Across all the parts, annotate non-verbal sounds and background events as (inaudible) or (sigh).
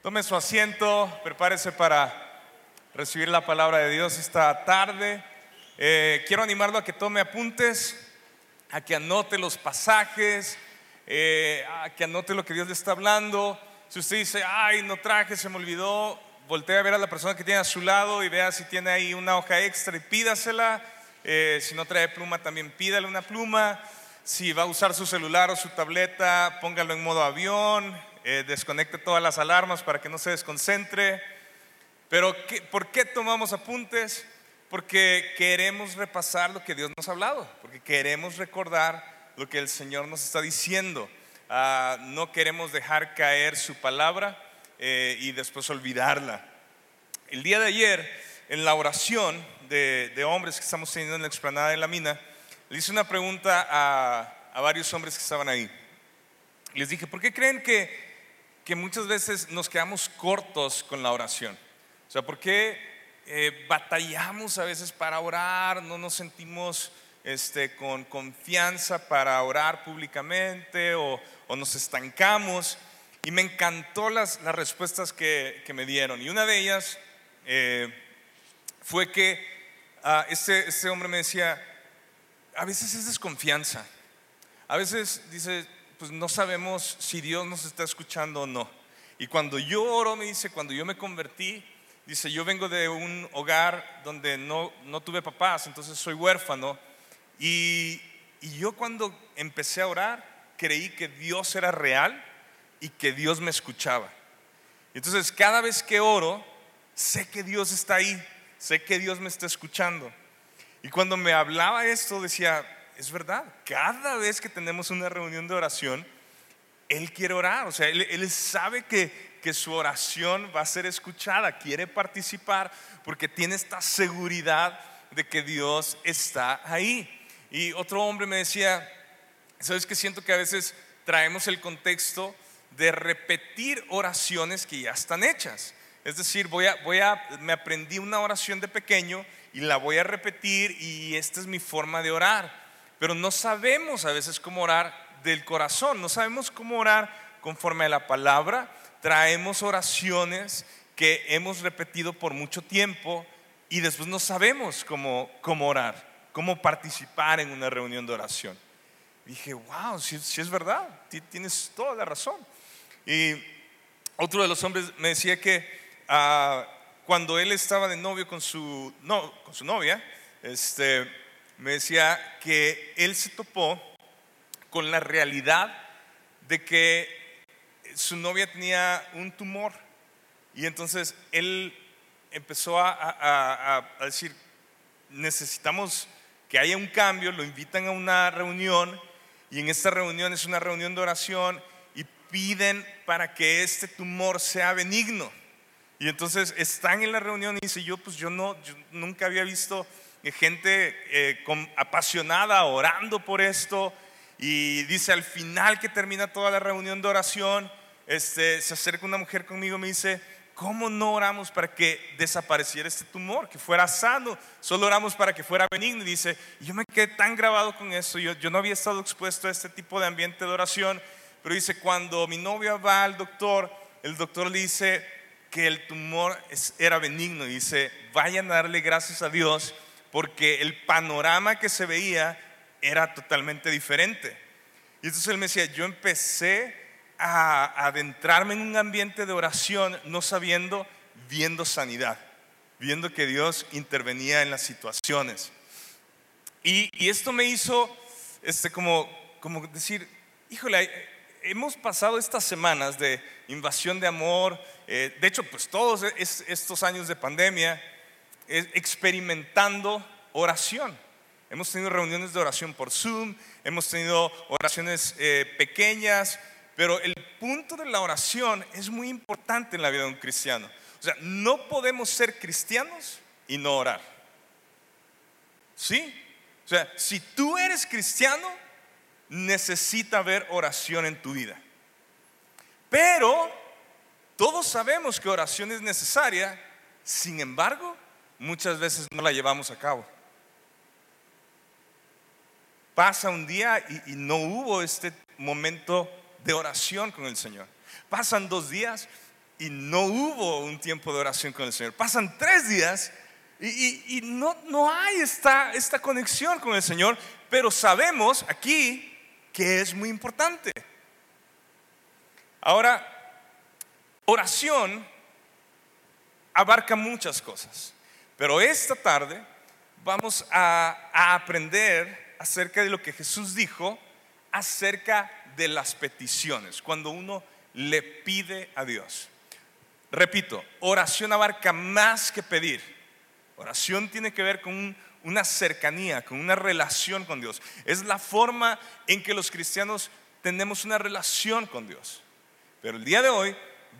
Tome su asiento, prepárese para recibir la palabra de Dios esta tarde. Eh, quiero animarlo a que tome apuntes, a que anote los pasajes, eh, a que anote lo que Dios le está hablando. Si usted dice, ay, no traje, se me olvidó, voltee a ver a la persona que tiene a su lado y vea si tiene ahí una hoja extra y pídasela. Eh, si no trae pluma, también pídale una pluma. Si va a usar su celular o su tableta, póngalo en modo avión, eh, desconecte todas las alarmas para que no se desconcentre. Pero ¿por qué tomamos apuntes? Porque queremos repasar lo que Dios nos ha hablado, porque queremos recordar lo que el Señor nos está diciendo. Ah, no queremos dejar caer su palabra eh, y después olvidarla. El día de ayer, en la oración de, hombres que estamos teniendo en la explanada de la mina, le hice una pregunta a varios hombres que estaban ahí. Les dije, ¿por qué creen que, que muchas veces nos quedamos cortos con la oración? O sea, ¿por qué eh, batallamos a veces para orar? No nos sentimos este, con confianza para orar públicamente o, o nos estancamos. Y me encantó las, las respuestas que, que, me dieron. Y una de ellas eh, fue que uh, este, este hombre me decía, a veces es desconfianza. A veces dice, pues no sabemos si Dios nos está escuchando o no. Y cuando yo oro, me dice, cuando yo me convertí, dice, yo vengo de un hogar donde no, no tuve papás, entonces soy huérfano. Y, y yo cuando empecé a orar, creí que Dios era real y que Dios me escuchaba. Entonces, cada vez que oro, sé que Dios está ahí, sé que Dios me está escuchando. Y cuando me hablaba esto, decía, es verdad, cada vez que tenemos una reunión de oración, Él quiere orar, o sea, Él, sabe que, que su oración va a ser escuchada, quiere participar porque tiene esta seguridad de que Dios está ahí. Y otro hombre me decía, ¿sabes que siento que a veces traemos el contexto de repetir oraciones que ya están hechas? Es decir, voy a, voy a, me aprendí una oración de pequeño y la voy a repetir y esta es mi forma de orar. Pero no sabemos a veces cómo orar del corazón, no sabemos cómo orar conforme a la palabra. Traemos oraciones que hemos repetido por mucho tiempo y después no sabemos cómo, cómo orar, cómo participar en una reunión de oración. dije, wow, si, si es verdad, tienes toda la razón. Y otro de los hombres me decía que uh, cuando él estaba de novio con su, no, con su novia, este, me decía que él se topó con la realidad de que su novia tenía un tumor y entonces él empezó a, decir, necesitamos que haya un cambio, lo invitan a una reunión y en esta reunión es una reunión de oración y piden para que este tumor sea benigno. Y entonces están en la reunión y dice, yo pues yo no, nunca había visto gente eh, apasionada orando por esto. Y dice, al final que termina toda la reunión de oración, este, se acerca una mujer conmigo y me dice, ¿cómo no oramos para que desapareciera este tumor, que fuera sano? Solo oramos para que fuera benigno. Y dice, yo me quedé tan grabado con eso, yo, yo no había estado expuesto a este tipo de ambiente de oración, pero dice, cuando mi novia va al doctor, el doctor le dice, que el tumor era benigno. Y dice, vayan a darle gracias a Dios porque el panorama que se veía era totalmente diferente. Y entonces él me decía, yo empecé a adentrarme en un ambiente de oración no sabiendo, viendo sanidad, viendo que Dios intervenía en las situaciones. Y, y esto me hizo este, como, como decir, híjole, hemos pasado estas semanas de invasión de amor, eh, de hecho, pues todos estos años de pandemia, experimentando oración. Hemos tenido reuniones de oración por Zoom, hemos tenido oraciones eh, pequeñas, pero el punto de la oración es muy importante en la vida de un cristiano. O sea, no podemos ser cristianos y no orar. ¿Sí? O sea, si tú eres cristiano, necesita haber oración en tu vida. Pero todos sabemos que oración es necesaria, sin embargo, muchas veces no la llevamos a cabo. Pasa un día y, y, no hubo este momento de oración con el Señor. Pasan dos días y no hubo un tiempo de oración con el Señor. Pasan tres días y, no, no, hay esta, esta conexión con el Señor, pero sabemos aquí que es muy importante. Ahora, oración abarca muchas cosas, pero esta tarde vamos a, aprender acerca de lo que Jesús dijo acerca de las peticiones, cuando uno le pide a Dios. Repito, oración abarca más que pedir. Oración tiene que ver con una cercanía, con una relación con Dios. Es la forma en que los cristianos tenemos una relación con Dios. Pero el día de hoy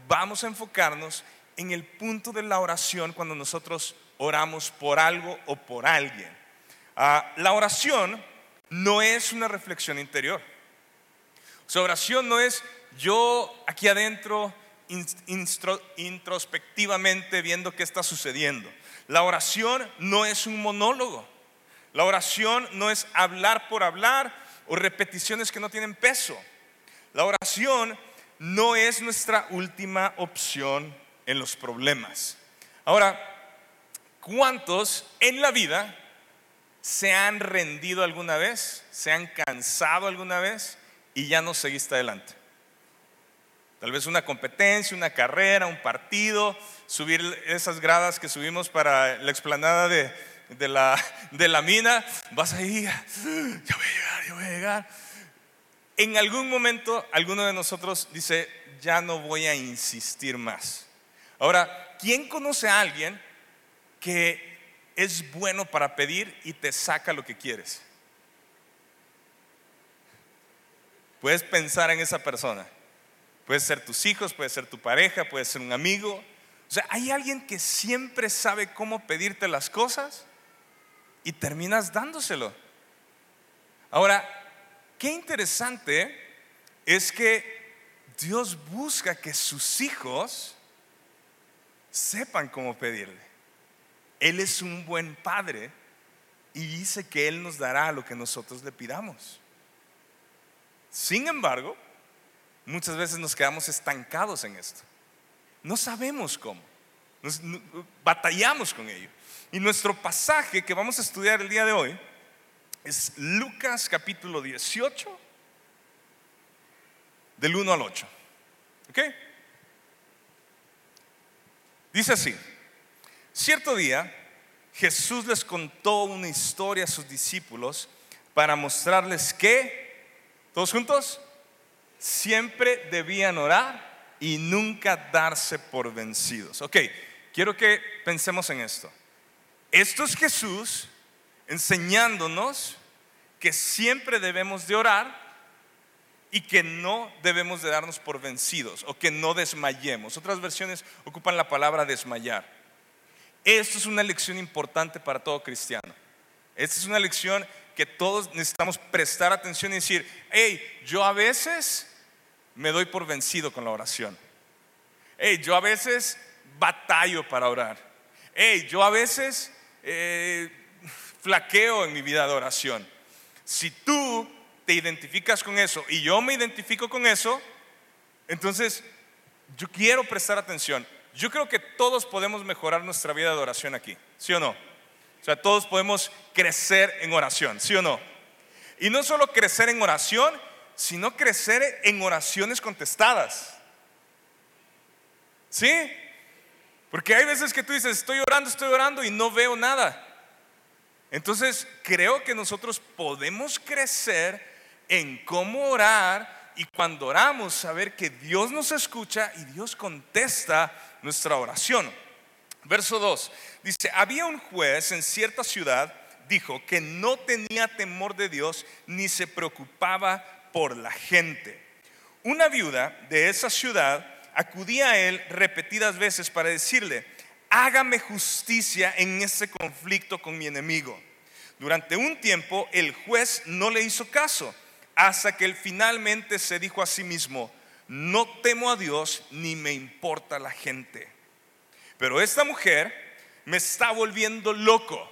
vamos a enfocarnos en el punto de la oración cuando nosotros oramos por algo o por alguien. Ah, la oración no es una reflexión interior. Su oración no es yo aquí adentro introspectivamente viendo qué está sucediendo. La oración no es un monólogo. La oración no es hablar por hablar o repeticiones que no tienen peso. La oración no es nuestra última opción en los problemas. Ahora, ¿cuántos en la vida se han rendido alguna vez? ¿Se han cansado alguna vez y ya no seguiste adelante? Tal vez una competencia, una carrera, un partido, subir esas gradas que subimos para la explanada de, la, de la mina, vas ahí, ya voy a llegar, ya voy a llegar. En algún momento alguno de nosotros dice, ya no voy a insistir más. Ahora, ¿quién conoce a alguien que es bueno para pedir y te saca lo que quieres? Puedes pensar en esa persona. Puede ser tus hijos, puede ser tu pareja, puede ser un amigo. O sea, hay alguien que siempre sabe cómo pedirte las cosas y terminas dándoselo. Ahora, qué interesante es que Dios busca que sus hijos sepan cómo pedirle. Él es un buen padre y dice que Él nos dará lo que nosotros le pidamos. Sin embargo, muchas veces nos quedamos estancados en esto. No sabemos cómo. batallamos con ello. Y nuestro pasaje que vamos a estudiar el día de hoy es Lucas capítulo 18, del 1 al 8. ¿Ok? Dice así, cierto día Jesús les contó una historia a sus discípulos para mostrarles que, todos juntos, siempre debían orar y nunca darse por vencidos. Ok, quiero que pensemos en esto. Esto es Jesús enseñándonos que siempre debemos de orar y que no debemos de darnos por vencidos o que no desmayemos. Otras versiones ocupan la palabra desmayar. Esto es una lección importante para todo cristiano. Esta es una lección que todos necesitamos prestar atención y decir, hey, yo a veces me doy por vencido con la oración. Hey, yo a veces batallo para orar. Hey, yo a veces eh, flaqueo en mi vida de oración. Si tú te identificas con eso y yo me identifico con eso, entonces yo quiero prestar atención. Yo creo que todos podemos mejorar nuestra vida de oración aquí, ¿sí o no? O sea, todos podemos crecer en oración, ¿sí o no? Y no solo crecer en oración, sino crecer en oraciones contestadas. ¿Sí? Porque hay veces que tú dices, estoy orando, estoy orando y no veo nada. Entonces, creo que nosotros podemos crecer en cómo orar y cuando oramos saber que Dios nos escucha y Dios contesta nuestra oración. Verso 2 dice, había un juez en cierta ciudad, dijo, que no tenía temor de Dios ni se preocupaba por la gente. Una viuda de esa ciudad acudía a él repetidas veces para decirle, hágame justicia en ese conflicto con mi enemigo. Durante un tiempo el juez no le hizo caso, hasta que él finalmente se dijo a sí mismo, no temo a Dios ni me importa la gente. Pero esta mujer me está volviendo loco.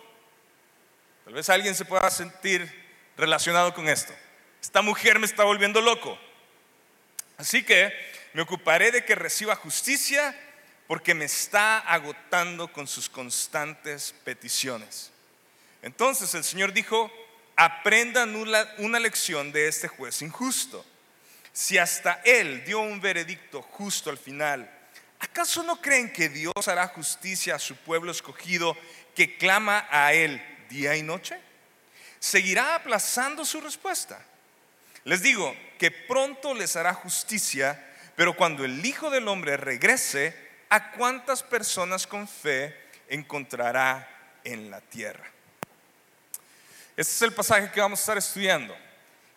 Tal vez alguien se pueda sentir relacionado con esto esta mujer me está volviendo loco. Así que Me ocuparé de que reciba justicia porque me está agotando con sus constantes peticiones. Entonces el Señor dijo, aprendan una lección de este juez injusto. Si hasta él dio un veredicto justo al final, ¿acaso no creen que Dios hará justicia a su pueblo escogido que clama a él día y noche? ¿Seguirá aplazando su respuesta? Les digo que pronto les hará justicia, pero cuando el Hijo del Hombre regrese, ¿a cuántas personas con fe encontrará en la tierra? Este es el pasaje que vamos a estar estudiando.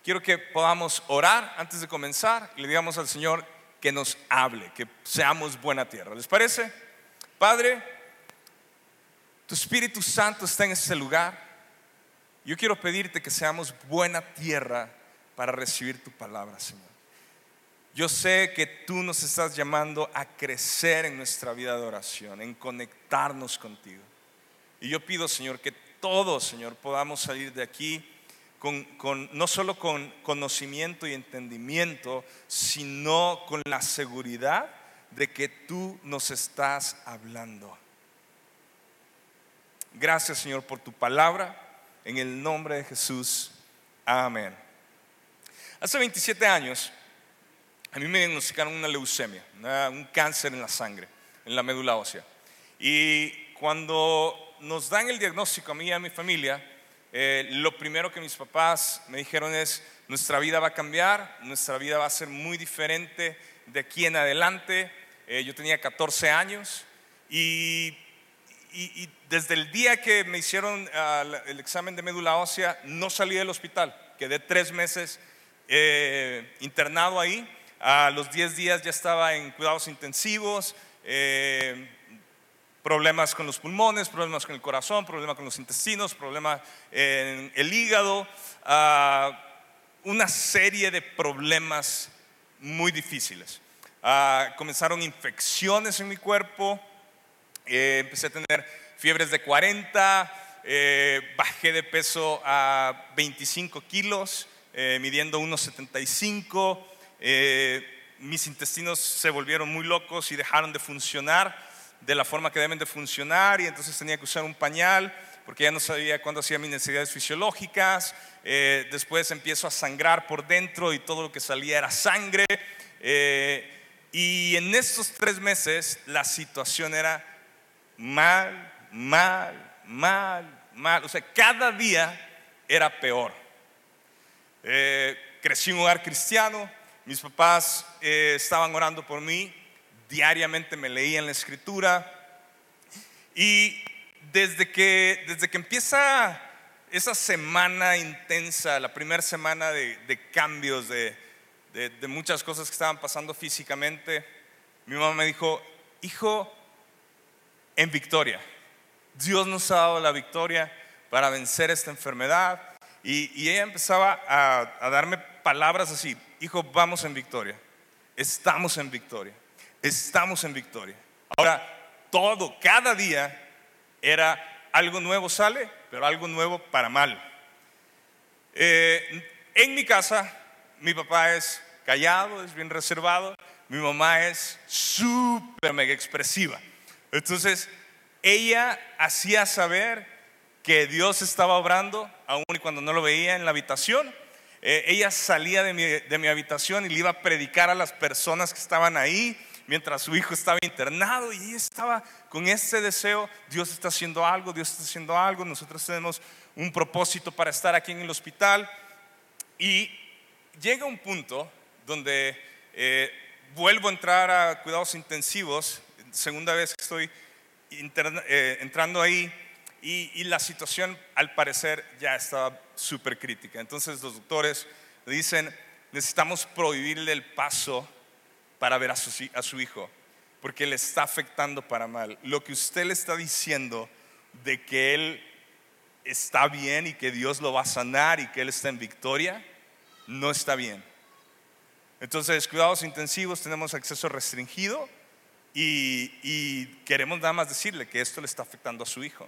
Quiero que podamos orar antes de comenzar y le digamos al Señor que nos hable, que seamos buena tierra. ¿Les parece? Padre, tu Espíritu Santo está en este lugar. Yo quiero pedirte que seamos buena tierra para recibir tu palabra, Señor. Yo sé que tú nos estás llamando a crecer en nuestra vida de oración, en conectarnos contigo. Y yo pido, Señor, que todos, Señor, podamos salir de aquí con, no solo con conocimiento y entendimiento, sino con la seguridad de que tú nos estás hablando. Gracias, Señor, por tu palabra. En el nombre de Jesús. Amén. Hace 27 años, a mí me diagnosticaron una leucemia, un cáncer en la sangre, en la médula ósea. Y cuando nos dan el diagnóstico a mí y a mi familia, eh, lo primero que mis papás me dijeron es, nuestra vida va a cambiar, nuestra vida va a ser muy diferente de aquí en adelante. Eh, yo tenía 14 años y, desde el día que me hicieron ah, el examen de médula ósea, no salí del hospital. Quedé tres meses eh, internado ahí. A los 10 días ya estaba en cuidados intensivos, eh, problemas con los pulmones, problemas con el corazón, problemas con los intestinos, problemas en el hígado, ah, una serie de problemas muy difíciles. Ah, comenzaron infecciones en mi cuerpo, eh, empecé a tener fiebres de 40, bajé de peso a 25 kilos, eh, midiendo 1,75. Eh, mis intestinos se volvieron muy locos y dejaron de funcionar de la forma que deben de funcionar y entonces tenía que usar un pañal porque ya no sabía cuándo hacía mis necesidades fisiológicas. Eh, después empiezo a sangrar por dentro y todo lo que salía era sangre. y en estos tres meses la situación era mal, mal, mal, mal. O sea, cada día era peor. Eh, crecí en un hogar cristiano, mis papás eh, estaban orando por mí, diariamente me leían la escritura. Y desde que, desde que empieza esa semana intensa, la primera semana de, cambios, de, muchas cosas que estaban pasando físicamente, mi mamá me dijo, hijo, en victoria, Dios nos ha dado la victoria para vencer esta enfermedad, y, ella empezaba a, darme palabras así, hijo, vamos en victoria, estamos en victoria, estamos en victoria. Ahora, todo, cada día era algo nuevo sale, pero algo nuevo para mal. Eh, en mi casa, mi papá es callado, es bien reservado, mi mamá es súper mega expresiva. Entonces, ella hacía saber que Dios estaba obrando, aún y cuando no lo veía en la habitación. Eh, ella salía de mi, de mi habitación y le iba a predicar a las personas que estaban ahí mientras su hijo estaba internado y estaba con ese deseo, Dios está haciendo algo, Dios está haciendo algo, nosotros tenemos un propósito para estar aquí en el hospital. Y llega un punto donde eh, vuelvo a entrar a cuidados intensivos, segunda vez que estoy eh, entrando ahí, y, la situación al parecer ya estaba súper crítica. Entonces los doctores dicen, necesitamos prohibirle el paso para ver a su, a su hijo, porque le está afectando para mal. Lo que usted le está diciendo de que él está bien y que Dios lo va a sanar y que él está en victoria, no está bien. Entonces, cuidados intensivos, tenemos acceso restringido y, y queremos nada más decirle que esto le está afectando a su hijo.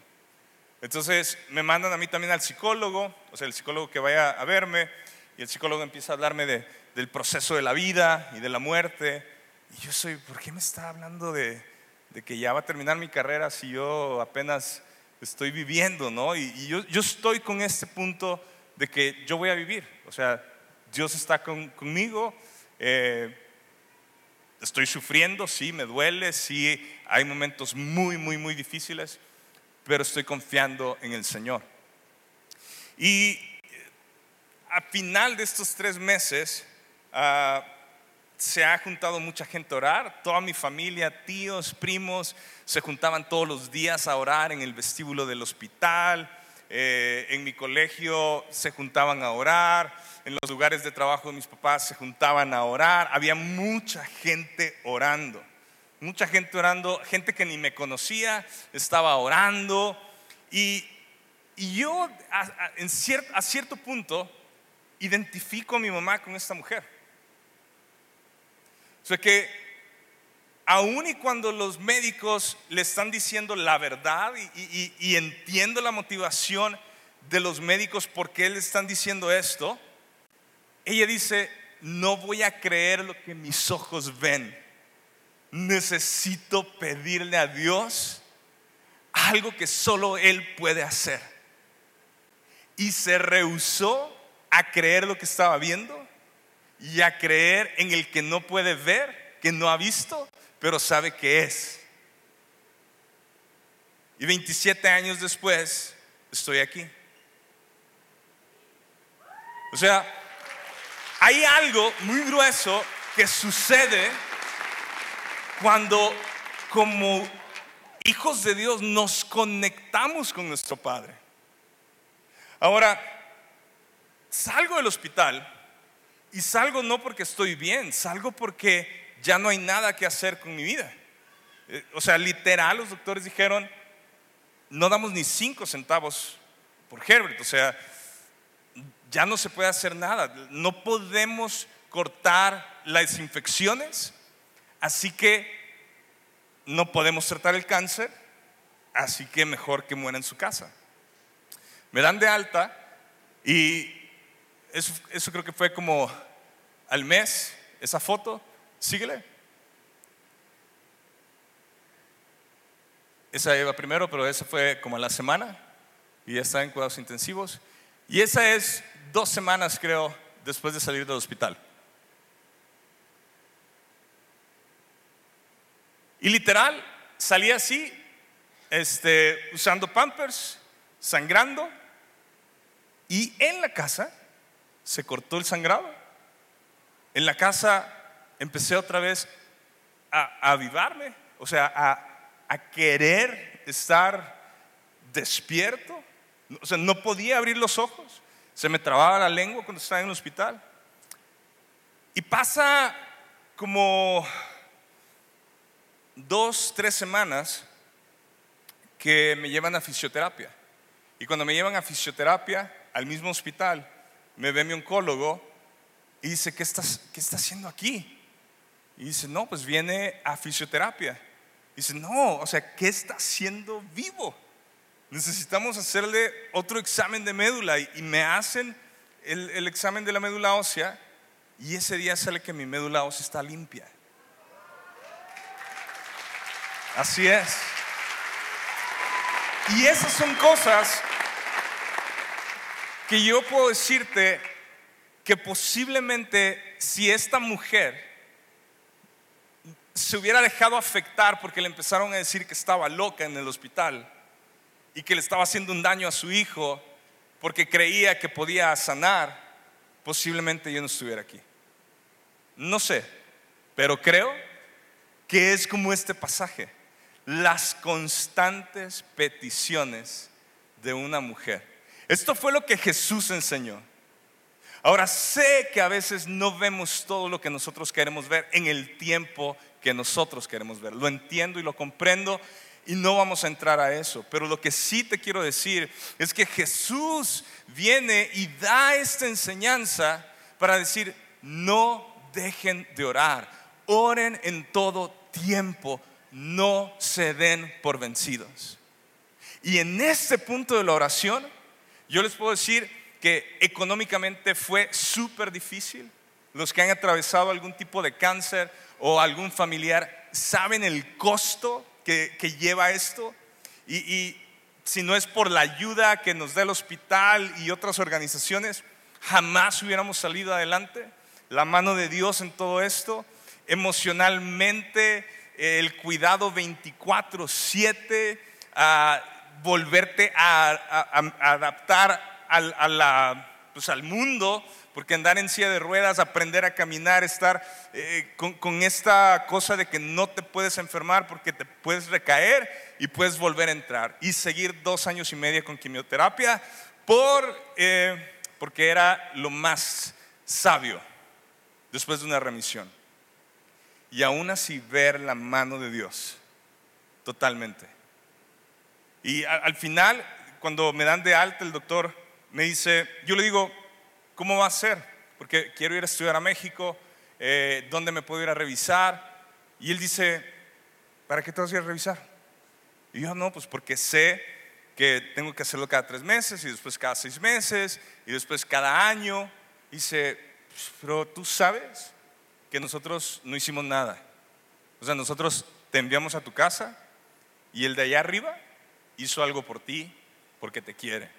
Entonces me mandan a mí también al psicólogo, o sea, el psicólogo que vaya a verme, y el psicólogo empieza a hablarme del proceso de la vida y de la muerte. Y yo soy, ¿por qué me está hablando de, que ya va a terminar mi carrera si yo apenas estoy viviendo, ¿no? Y, yo, estoy con este punto de que yo voy a vivir. O sea, Dios está conmigo. Eh, estoy sufriendo, sí, me duele, sí, hay momentos muy, muy, muy difíciles, pero estoy confiando en el Señor. Y a final de estos tres meses, ah, se ha juntado mucha gente a orar, toda mi familia, tíos, primos, se juntaban todos los días a orar en el vestíbulo del hospital, eh, en mi colegio se juntaban a orar, en los lugares de trabajo de mis papás se juntaban a orar, había mucha gente orando, mucha gente orando, gente que ni me conocía estaba orando. Y, yo en a cierto punto identifico a mi mamá con esta mujer. O sea que aun y cuando los médicos le están diciendo la verdad y, entiendo la motivación de los médicos por qué le están diciendo esto, ella dice, no voy a creer lo que mis ojos ven. Necesito pedirle a Dios algo que solo Él puede hacer. Y se rehusó a creer lo que estaba viendo y a creer en el que no puede ver, que no ha visto, pero sabe que es. Y 27 años después estoy aquí. O sea, hay algo muy grueso que sucede cuando como hijos de Dios nos conectamos con nuestro Padre. Ahora, salgo del hospital y salgo no porque estoy bien, salgo porque ya no hay nada que hacer con mi vida. Eh, o sea, literal, los doctores dijeron, no damos ni cinco centavos por Herbert. O sea, ya no se puede hacer nada. No podemos cortar las infecciones. Así que no podemos tratar el cáncer. Así que mejor que muera en su casa. Me dan de alta y eso, creo que fue como al mes, esa foto. Síguele. Esa iba primero, pero esa fue como a la semana y ya está en cuidados intensivos. Y esa es dos semanas, creo, después de salir del hospital. Y literal, salí así, este, usando pampers, sangrando, y en la casa se cortó el sangrado. En la casa empecé otra vez a, avivarme, o sea, a, querer estar despierto. O sea, no podía abrir los ojos. Se me trababa la lengua cuando estaba en el hospital. Y pasa como dos, tres semanas que me llevan a fisioterapia. Y cuando me llevan a fisioterapia al mismo hospital, me ve mi oncólogo y dice, ¿qué, estás, ¿qué está haciendo aquí? Y dice, no, pues viene a fisioterapia. Y dice, no, o sea, ¿qué está haciendo vivo? Necesitamos hacerle otro examen de médula y, me hacen el, el examen de la médula ósea y ese día sale que mi médula ósea está limpia. Así es. Y esas son cosas que yo puedo decirte que posiblemente si esta mujer se hubiera dejado afectar porque le empezaron a decir que estaba loca en el hospital y que le estaba haciendo un daño a su hijo porque creía que podía sanar, posiblemente yo no estuviera aquí. No sé, pero creo que es como este pasaje, las constantes peticiones de una mujer esto fue lo que Jesús enseñó. Ahora sé que a veces no vemos todo lo que nosotros queremos ver en el tiempo que nosotros queremos ver. Lo entiendo y lo comprendo y no vamos a entrar a eso. Pero lo que sí te quiero decir es que Jesús viene y da esta enseñanza para decir, no dejen de orar, oren en todo tiempo, no se den por vencidos. Y en este punto de la oración, yo les puedo decir que económicamente fue súper difícil. los que han atravesado algún tipo de cáncer o algún familiar, saben el costo que, lleva esto. Y, y si no es por la ayuda que nos da el hospital y otras organizaciones, jamás hubiéramos salido adelante. La mano de Dios en todo esto, emocionalmente, el cuidado 24/7, a volverte a, adaptar al, pues, al mundo, porque andar en silla de ruedas, aprender a caminar, estar eh, con, con, esta cosa de que no te puedes enfermar porque te puedes recaer y puedes volver a entrar y seguir dos años y medio con quimioterapia por, eh, porque era lo más sabio después de una remisión. Y aún así ver la mano de Dios totalmente. Y al final, cuando me dan de alta, el doctor me dice, yo le digo, ¿cómo va a ser? Porque quiero ir a estudiar a México, eh, ¿dónde me puedo ir a revisar? Y él dice, ¿para qué te vas a ir a revisar? Y yo, no, pues porque sé que tengo que hacerlo cada tres meses y después cada seis meses y después cada año. Y dice, pues, pero tú sabes que nosotros no hicimos nada. O sea, nosotros te enviamos a tu casa y el de allá arriba hizo algo por ti porque te quiere.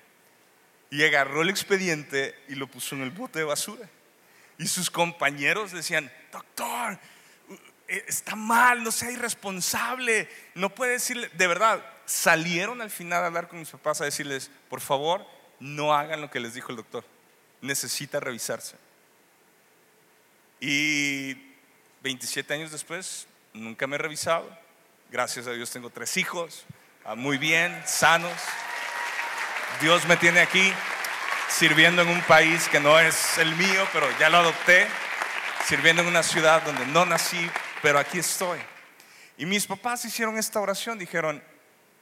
Y agarró el expediente y lo puso en el bote de basura. Y sus compañeros decían, doctor, eh, está mal, no sea irresponsable, no puede decirle, de verdad, salieron al final a hablar con mis papás a decirles, por favor, no hagan lo que les dijo el doctor, necesita revisarse. Y 27 años después, nunca me he revisado, gracias a Dios tengo tres hijos, muy bien, sanos. Dios me tiene aquí sirviendo en un país que no es el mío, pero ya lo adopté, sirviendo en una ciudad donde no nací, pero aquí estoy. Y mis papás hicieron esta oración, dijeron,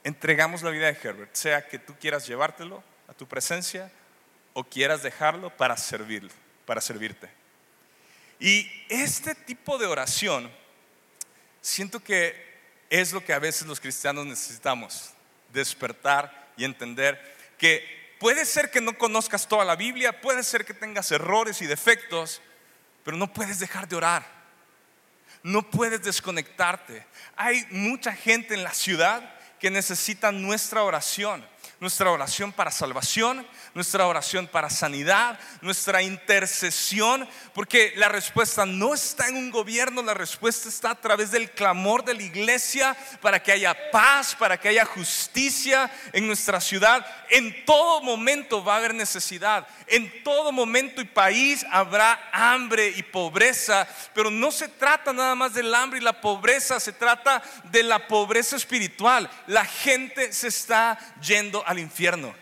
entregamos la vida de Herbert, sea que tú quieras llevártelo a tu presencia o quieras dejarlo para servirlo, para servirte. Y este tipo de oración, siento que es lo que a veces los cristianos necesitamos, despertar y entender que puede ser que no conozcas toda la Biblia, puede ser que tengas errores y defectos, pero no puedes dejar de orar. No puedes desconectarte. Hay mucha gente en la ciudad que necesita nuestra oración nuestra oración para salvación, nuestra oración para sanidad, nuestra intercesión, porque la respuesta no está en un gobierno, la respuesta está a través del clamor de la iglesia para que haya paz, para que haya justicia en nuestra ciudad. En todo momento va a haber necesidad, en todo momento y país habrá hambre y pobreza, pero no se trata nada más del hambre y la pobreza, se trata de la pobreza espiritual. La gente se está yendo al infierno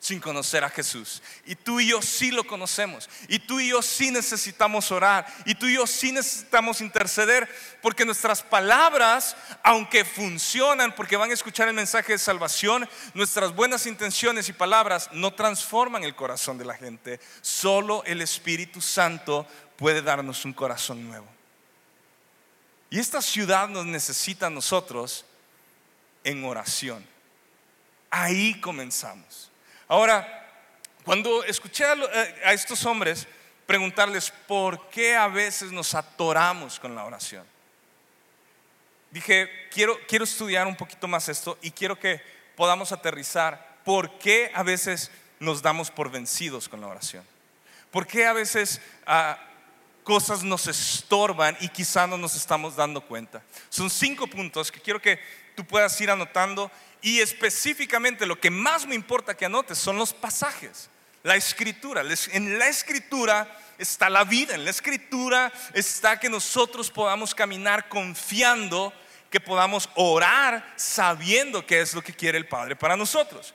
sin conocer a Jesús. Y tú y yo sí lo conocemos. Y tú y yo sí necesitamos orar. Y tú y yo sí necesitamos interceder. Porque nuestras palabras, aunque funcionan, porque van a escuchar el mensaje de salvación, nuestras buenas intenciones y palabras no transforman el corazón de la gente. Solo el Espíritu Santo puede darnos un corazón nuevo. Y esta ciudad nos necesita a nosotros en oración. Ahí comenzamos. Ahora, cuando escuché a, estos hombres preguntarles por qué a veces nos atoramos con la oración, dije, quiero, quiero estudiar un poquito más esto y quiero que podamos aterrizar por qué a veces nos damos por vencidos con la oración. ¿Por qué a veces ah, cosas nos estorban y quizá no nos estamos dando cuenta? Son cinco puntos que quiero que tú puedas ir anotando y específicamente lo que más me importa que anotes son los pasajes, la escritura. En la escritura está la vida, en la escritura está que nosotros podamos caminar confiando, que podamos orar sabiendo qué es lo que quiere el Padre para nosotros.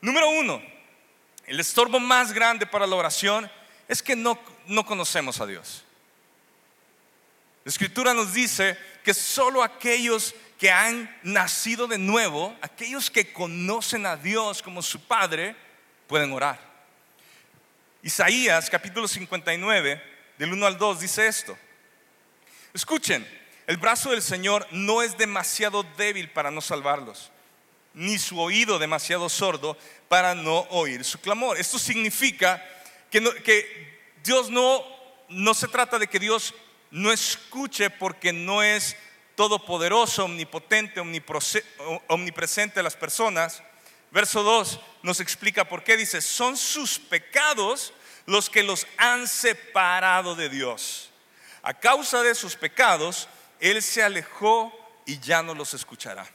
Número uno, el estorbo más grande para la oración es que no, no conocemos a Dios. La escritura nos dice que solo aquellos que han nacido de nuevo, aquellos que conocen a Dios como su Padre, pueden orar. Isaías capítulo 59, del 1 al 2, dice esto. Escuchen, el brazo del Señor no es demasiado débil para no salvarlos, ni su oído demasiado sordo para no oír su clamor. Esto significa que, Dios no no se trata de que Dios no escuche porque no es todopoderoso, omnipotente, omnipresente a las personas. Verso 2 nos explica por qué. Dice, son sus pecados los que los han separado de Dios. A causa de sus pecados, Él se alejó y ya no los escuchará.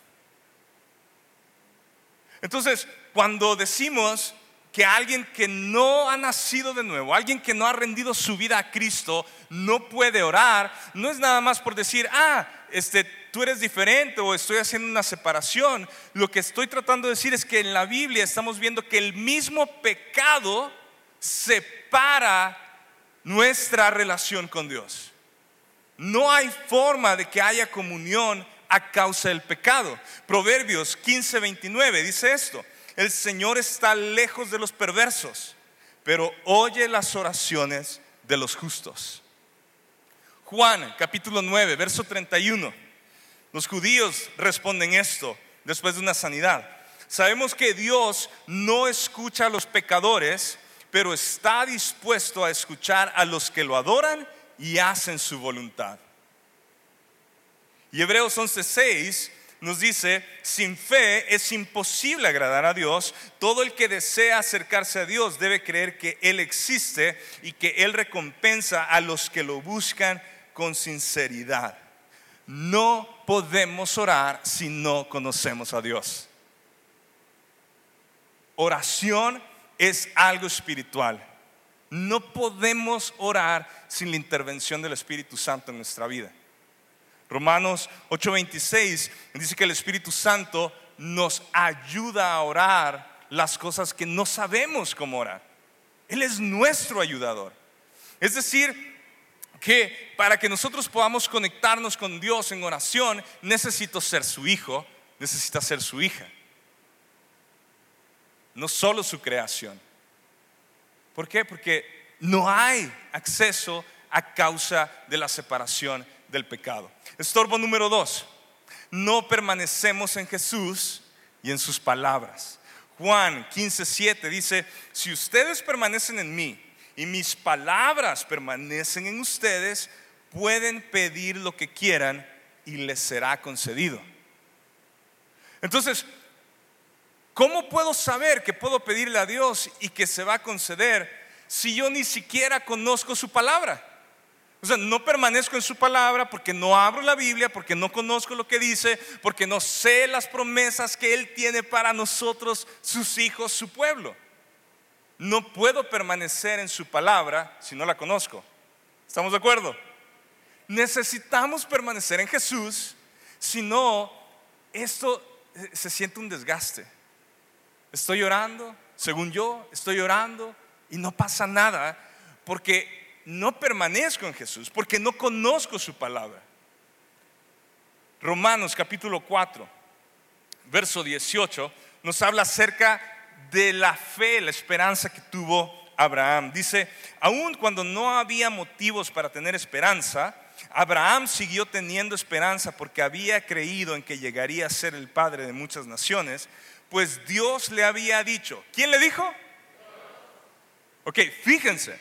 Entonces, cuando decimos que alguien que no ha nacido de nuevo, alguien que no ha rendido su vida a Cristo, no puede orar, no es nada más por decir, ah, este, tú eres diferente o estoy haciendo una separación. Lo que estoy tratando de decir es que en la Biblia estamos viendo que el mismo pecado separa nuestra relación con Dios. No hay forma de que haya comunión a causa del pecado. Proverbios 15:29 dice esto, el Señor está lejos de los perversos, pero oye las oraciones de los justos. Juan capítulo 9, verso 31. Los judíos responden esto después de una sanidad. Sabemos que Dios no escucha a los pecadores, pero está dispuesto a escuchar a los que lo adoran y hacen su voluntad. Y Hebreos 11:6 nos dice, sin fe es imposible agradar a Dios. Todo el que desea acercarse a Dios debe creer que Él existe y que Él recompensa a los que lo buscan con sinceridad. No podemos orar si no conocemos a Dios. Oración es algo espiritual. No podemos orar sin la intervención del Espíritu Santo en nuestra vida. Romanos 8:26 dice que el Espíritu Santo nos ayuda a orar las cosas que no sabemos cómo orar. Él es nuestro ayudador. Es decir, que para que nosotros podamos conectarnos con Dios en oración, necesito ser su hijo, necesita ser su hija. No solo su creación. ¿Por qué? Porque no hay acceso a causa de la separación del pecado. Estorbo número dos, no permanecemos en Jesús y en sus palabras. Juan 15:7 dice, si ustedes permanecen en mí y mis palabras permanecen en ustedes, pueden pedir lo que quieran y les será concedido. Entonces, ¿cómo puedo saber que puedo pedirle a Dios y que se va a conceder si yo ni siquiera conozco su palabra? O sea, no permanezco en su palabra porque no abro la Biblia, porque no conozco lo que dice, porque no sé las promesas que Él tiene para nosotros, sus hijos, su pueblo. No puedo permanecer en su palabra si no la conozco. ¿Estamos de acuerdo? Necesitamos permanecer en Jesús, si no, esto eh, se siente un desgaste. Estoy orando, según yo, estoy orando y no pasa nada porque no permanezco en Jesús porque no conozco su palabra. Romanos capítulo 4, verso 18, nos habla acerca de la fe, la esperanza que tuvo Abraham. Dice, aun cuando no había motivos para tener esperanza, Abraham siguió teniendo esperanza porque había creído en que llegaría a ser el padre de muchas naciones, pues Dios le había dicho, ¿quién le dijo? Ok, fíjense,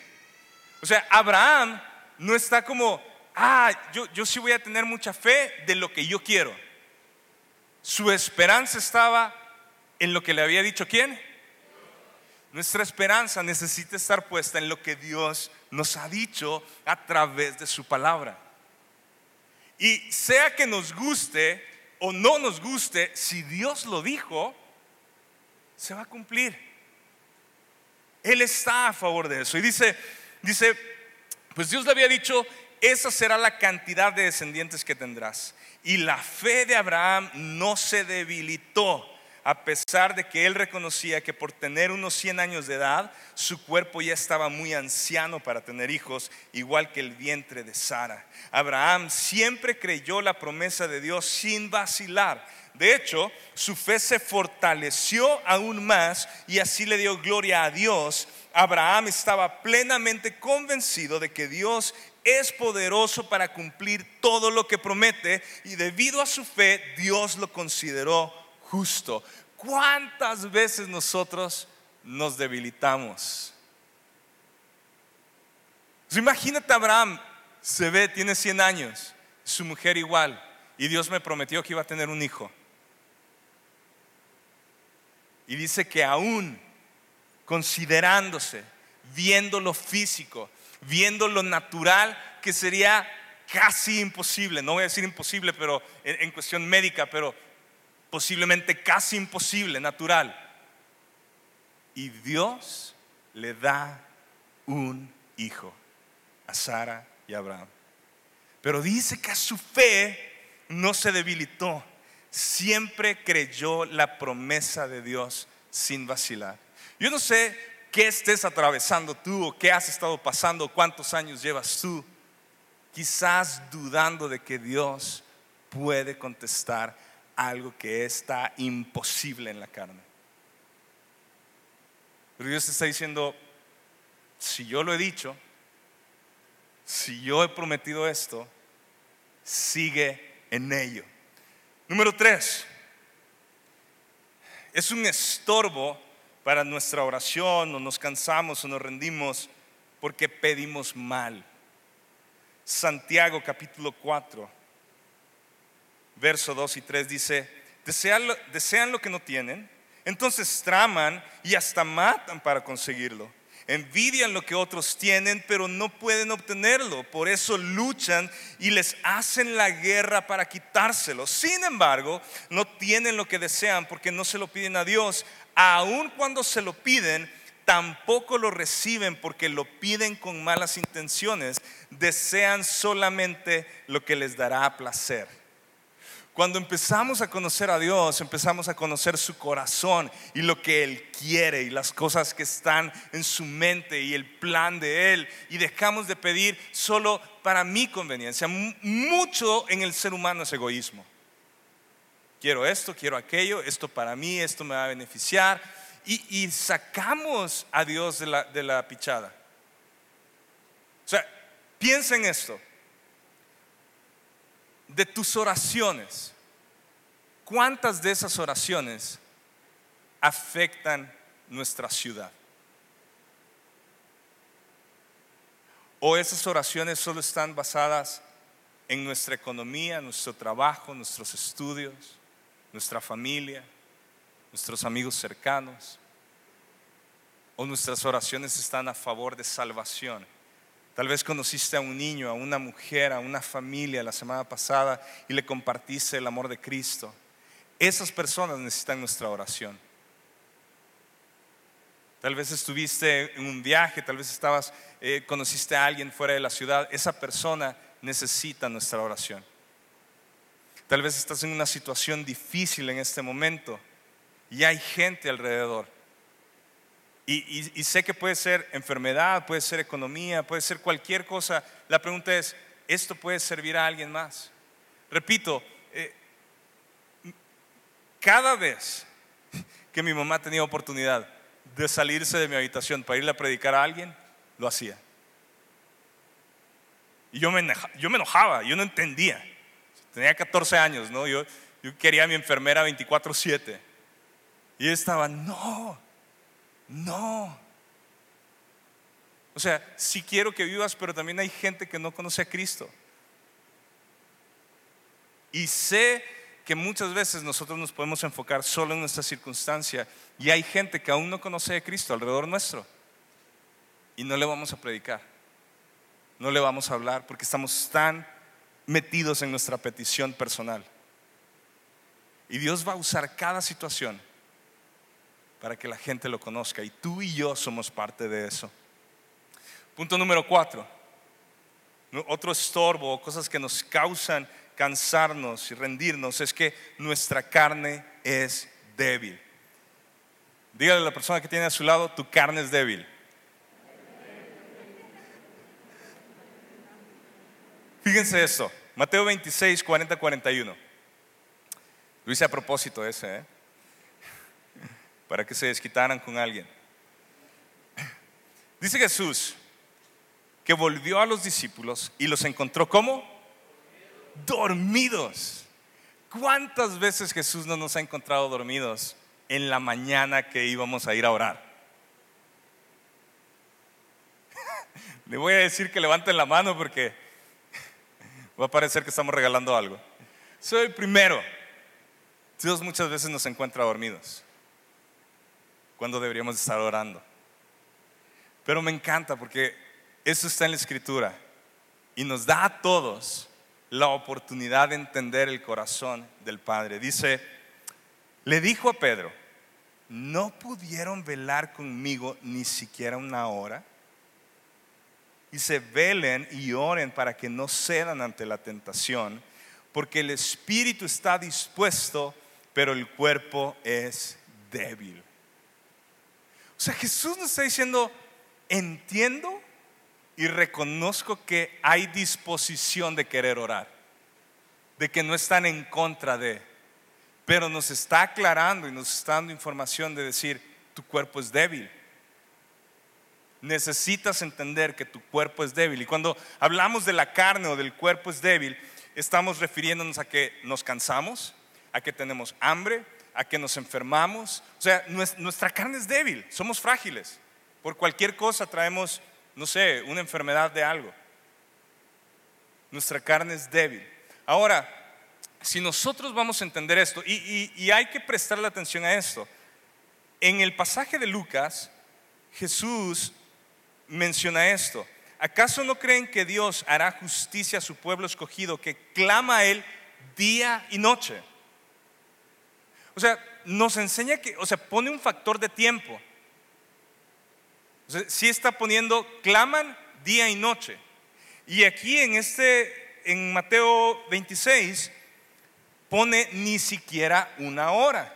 o sea, Abraham no está como, ah, yo, yo sí voy a tener mucha fe de lo que yo quiero. Su esperanza estaba en lo que le había dicho quién. Nuestra esperanza necesita estar puesta en lo que Dios nos ha dicho a través de su palabra. Y sea que nos guste o no nos guste, si Dios lo dijo, se va a cumplir. Él está a favor de eso. Y dice, Dice, pues Dios le había dicho, esa será la cantidad de descendientes que tendrás. Y la fe de Abraham no se debilitó, a pesar de que él reconocía que por tener unos 100 años de edad, su cuerpo ya estaba muy anciano para tener hijos, igual que el vientre de Sara. Abraham siempre creyó la promesa de Dios sin vacilar. De hecho, su fe se fortaleció aún más y así le dio gloria a Dios Abraham estaba plenamente convencido de que Dios es poderoso para cumplir todo lo que promete y debido a su fe Dios lo consideró justo. ¿Cuántas veces nosotros nos debilitamos? imagínate Abraham, se ve, tiene 100 años, su mujer igual, y Dios me prometió que iba a tener un hijo. Y dice que aún considerándose, viendo lo físico, viendo lo natural, que sería casi imposible, no voy a decir imposible, pero en, cuestión médica, pero posiblemente casi imposible, natural. Y Dios le da un hijo a Sara y a Abraham. Pero dice que a su fe no se debilitó, siempre creyó la promesa de Dios sin vacilar. Yo no sé qué estés atravesando tú o qué has estado pasando, cuántos años llevas tú, quizás dudando de que Dios puede contestar algo que está imposible en la carne. Pero Dios te está diciendo, si yo lo he dicho, si yo he prometido esto, sigue en ello. Número tres, es un estorbo para nuestra oración o nos cansamos o nos rendimos porque pedimos mal. Santiago capítulo 4, verso 2 y 3 dice, desean lo, desean lo que no tienen, entonces traman y hasta matan para conseguirlo. Envidian lo que otros tienen, pero no pueden obtenerlo. Por eso luchan y les hacen la guerra para quitárselo. Sin embargo, no tienen lo que desean porque no se lo piden a Dios, aun cuando se lo piden, tampoco lo reciben porque lo piden con malas intenciones, desean solamente lo que les dará placer. Cuando empezamos a conocer a Dios, empezamos a conocer su corazón y lo que Él quiere y las cosas que están en su mente y el plan de Él y dejamos de pedir solo para mi conveniencia. Mucho en el ser humano es egoísmo quiero esto, quiero aquello, esto para mí, esto me va a beneficiar. Y, sacamos a Dios de la, de la pichada. O sea, piensa en esto. De tus oraciones, ¿cuántas de esas oraciones afectan nuestra ciudad? ¿O esas oraciones solo están basadas en nuestra economía, nuestro trabajo, nuestros estudios? nuestra familia, nuestros amigos cercanos, o nuestras oraciones están a favor de salvación. Tal vez conociste a un niño, a una mujer, a una familia la semana pasada y le compartiste el amor de Cristo. Esas personas necesitan nuestra oración. Tal vez estuviste en un viaje, tal vez estabas, eh, conociste a alguien fuera de la ciudad. Esa persona necesita nuestra oración. Tal vez estás en una situación difícil en este momento y hay gente alrededor. Y, sé que puede ser enfermedad, puede ser economía, puede ser cualquier cosa. La pregunta es, ¿esto puede servir a alguien más? Repito, eh, cada vez que mi mamá tenía oportunidad de salirse de mi habitación para irle a predicar a alguien, lo hacía. Y yo me, yo me enojaba, yo no entendía. Tenía 14 años, ¿no? Yo, yo quería a mi enfermera 24/7. Y estaba, no, no. O sea, sí quiero que vivas, pero también hay gente que no conoce a Cristo. Y sé que muchas veces nosotros nos podemos enfocar solo en nuestra circunstancia y hay gente que aún no conoce a Cristo alrededor nuestro y no le vamos a predicar, no le vamos a hablar porque estamos tan metidos en nuestra petición personal. Y Dios va a usar cada situación para que la gente lo conozca. Y tú y yo somos parte de eso. Punto número cuatro. Otro estorbo o cosas que nos causan cansarnos y rendirnos es que nuestra carne es débil. Dígale a la persona que tiene a su lado, tu carne es débil. Fíjense esto, Mateo 26, 40, 41. Lo hice a propósito ese, ¿eh? Para que se desquitaran con alguien. (clears throat) Dice Jesús que volvió a los discípulos y los encontró como dormidos. ¿Cuántas veces Jesús no nos ha encontrado dormidos en la mañana que íbamos a ir a orar? (laughs) Le voy a decir que levanten la mano porque (laughs) va a parecer que estamos regalando algo. Soy primero. Dios muchas veces nos encuentra dormidos cuando deberíamos estar orando. Pero me encanta porque eso está en la escritura y nos da a todos la oportunidad de entender el corazón del Padre. Dice, le dijo a Pedro, ¿no pudieron velar conmigo ni siquiera una hora? Y se velen y oren para que no cedan ante la tentación, porque el espíritu está dispuesto, pero el cuerpo es débil. Sea, Jesús nos está diciendo, entiendo y reconozco que hay disposición de querer orar, de que no están en contra de, pero nos está aclarando y nos está dando información de decir, tu cuerpo es débil. Necesitas entender que tu cuerpo es débil. Y cuando hablamos de la carne o del cuerpo es débil, estamos refiriéndonos a que nos cansamos, a que tenemos hambre, a que nos enfermamos. O sea, nuestra carne es débil, somos frágiles. Por cualquier cosa traemos, no sé, una enfermedad de algo. Nuestra carne es débil. Ahora, si nosotros vamos a entender esto, y, hay que prestarle atención a esto, en el pasaje de Lucas, Jesús menciona esto. ¿Acaso no creen que Dios hará justicia a su pueblo escogido que clama a Él día y noche? O sea, nos enseña que, o sea, pone un factor de tiempo. Si está poniendo, claman día y noche. Y aquí en este, en Mateo 26, pone ni siquiera una hora.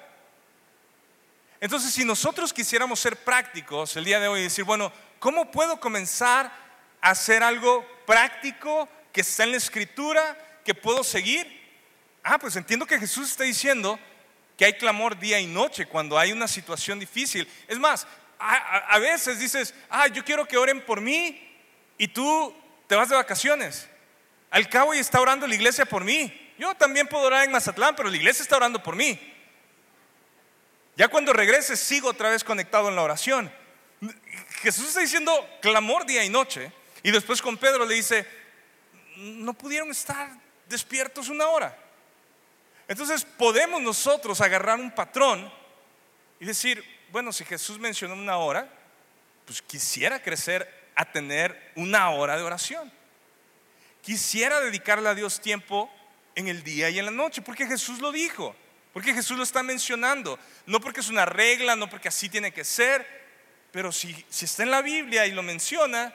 Entonces, si nosotros quisiéramos ser prácticos el día de hoy y decir, bueno, ¿cómo puedo comenzar a hacer algo práctico que está en la escritura, que puedo seguir? Ah, pues entiendo que Jesús está diciendo que hay clamor día y noche cuando hay una situación difícil. Es más, a, veces dices, ah, yo quiero que oren por mí y tú te vas de vacaciones. Al cabo y está orando la iglesia por mí. Yo también puedo orar en Mazatlán, pero la iglesia está orando por mí. Ya cuando regreses sigo otra vez conectado en la oración. Jesús está diciendo clamor día y noche. Y después con Pedro le dice, no pudieron estar despiertos una hora. Entonces podemos nosotros agarrar un patrón y decir, bueno, si Jesús mencionó una hora, pues quisiera crecer a tener una hora de oración. Quisiera dedicarle a Dios tiempo en el día y en la noche, porque Jesús lo dijo, porque Jesús lo está mencionando, no porque es una regla, no porque así tiene que ser, pero si, si está en la Biblia y lo menciona,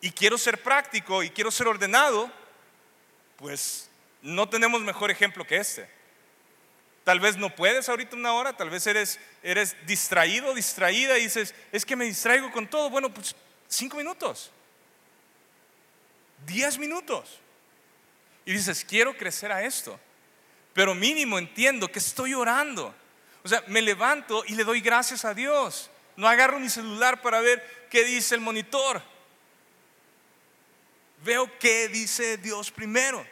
y quiero ser práctico y quiero ser ordenado, pues no tenemos mejor ejemplo que este. Tal vez no puedes ahorita una hora, tal vez eres, eres distraído, distraída y dices, es que me distraigo con todo. Bueno, pues cinco minutos, diez minutos. Y dices, quiero crecer a esto, pero mínimo entiendo que estoy orando. O sea, me levanto y le doy gracias a Dios. No agarro mi celular para ver qué dice el monitor. Veo qué dice Dios primero.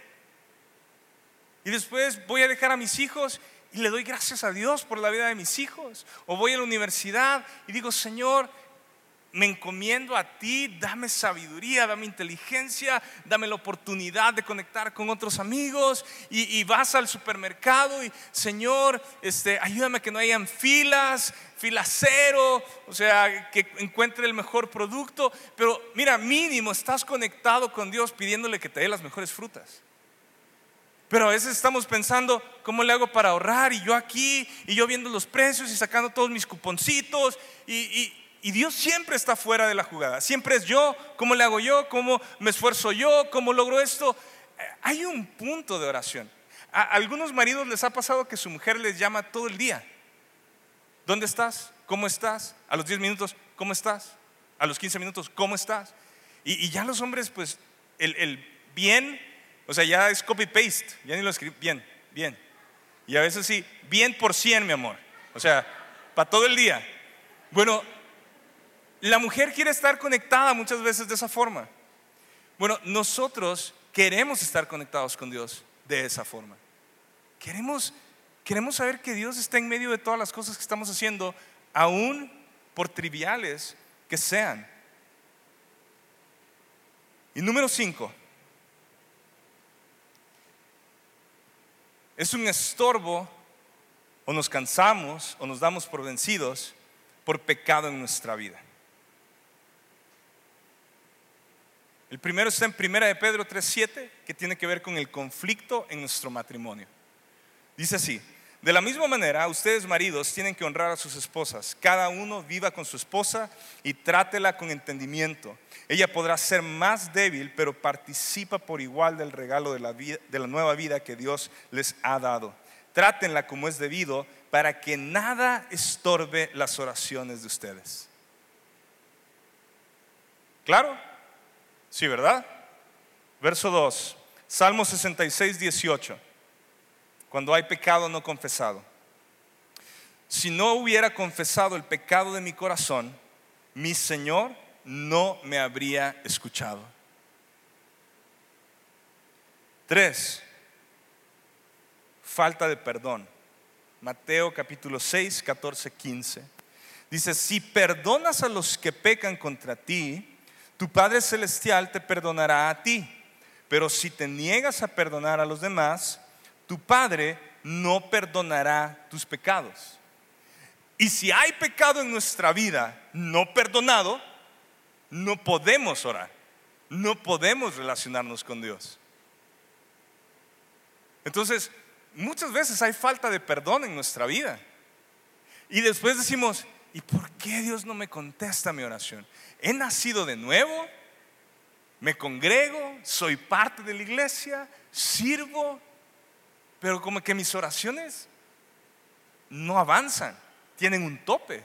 Y después voy a dejar a mis hijos y le doy gracias a Dios por la vida de mis hijos. O voy a la universidad y digo, Señor, me encomiendo a ti, dame sabiduría, dame inteligencia, dame la oportunidad de conectar con otros amigos y, vas al supermercado y Señor, este, ayúdame a que no hayan filas, fila cero, o sea, que encuentre el mejor producto, pero mira, mínimo estás conectado con Dios pidiéndole que te dé las mejores frutas. Pero a veces estamos pensando, ¿cómo le hago para ahorrar? Y yo aquí, y yo viendo los precios y sacando todos mis cuponcitos. Y, Dios siempre está fuera de la jugada. Siempre es yo, ¿cómo le hago yo? ¿Cómo me esfuerzo yo? ¿Cómo logro esto? Eh, hay un punto de oración. A algunos maridos les ha pasado que su mujer les llama todo el día. ¿Dónde estás? ¿Cómo estás? A los 10 minutos, ¿cómo estás? A los 15 minutos, ¿cómo estás? Y, ya los hombres, pues, el, el bien o sea, ya es copy-paste, ya ni lo escribí bien, bien. Y a veces sí, bien por cien, mi amor. O sea, para todo el día. Bueno, la mujer quiere estar conectada muchas veces de esa forma. Bueno, nosotros queremos estar conectados con Dios de esa forma. Queremos, queremos saber que Dios está en medio de todas las cosas que estamos haciendo, aún por triviales que sean. Y número cinco, es un estorbo o nos cansamos o nos damos por vencidos por pecado en nuestra vida. El primero está en Primera de Pedro 3:7, que tiene que ver con el conflicto en nuestro matrimonio. Dice así: De la misma manera, ustedes maridos tienen que honrar a sus esposas. Cada uno viva con su esposa y trátela con entendimiento. Ella podrá ser más débil, pero participa por igual del regalo de la, de la nueva vida que Dios les ha dado trátenla como es debido para que nada estorbe las oraciones de ustedes. ¿Claro? Sí, ¿verdad? Verso 2, Salmo 66, 18. Cuando hay pecado no confesado. Si no hubiera confesado el pecado de mi corazón, mi Señor no me habría escuchado. 3 falta de perdón. Mateo capítulo 6, 14, 15. Dice, si perdonas a los que pecan contra ti, tu Padre Celestial te perdonará a ti. Pero si te niegas a perdonar a los demás, tu Padre no perdonará tus pecados. Y si hay pecado en nuestra vida no perdonado, no podemos orar, no podemos relacionarnos con Dios. Entonces, muchas veces hay falta de perdón en nuestra vida. Y después decimos, ¿y por qué Dios no me contesta mi oración? He nacido de nuevo, me congrego, soy parte de la iglesia, sirvo, pero como que mis oraciones no avanzan, tienen un tope.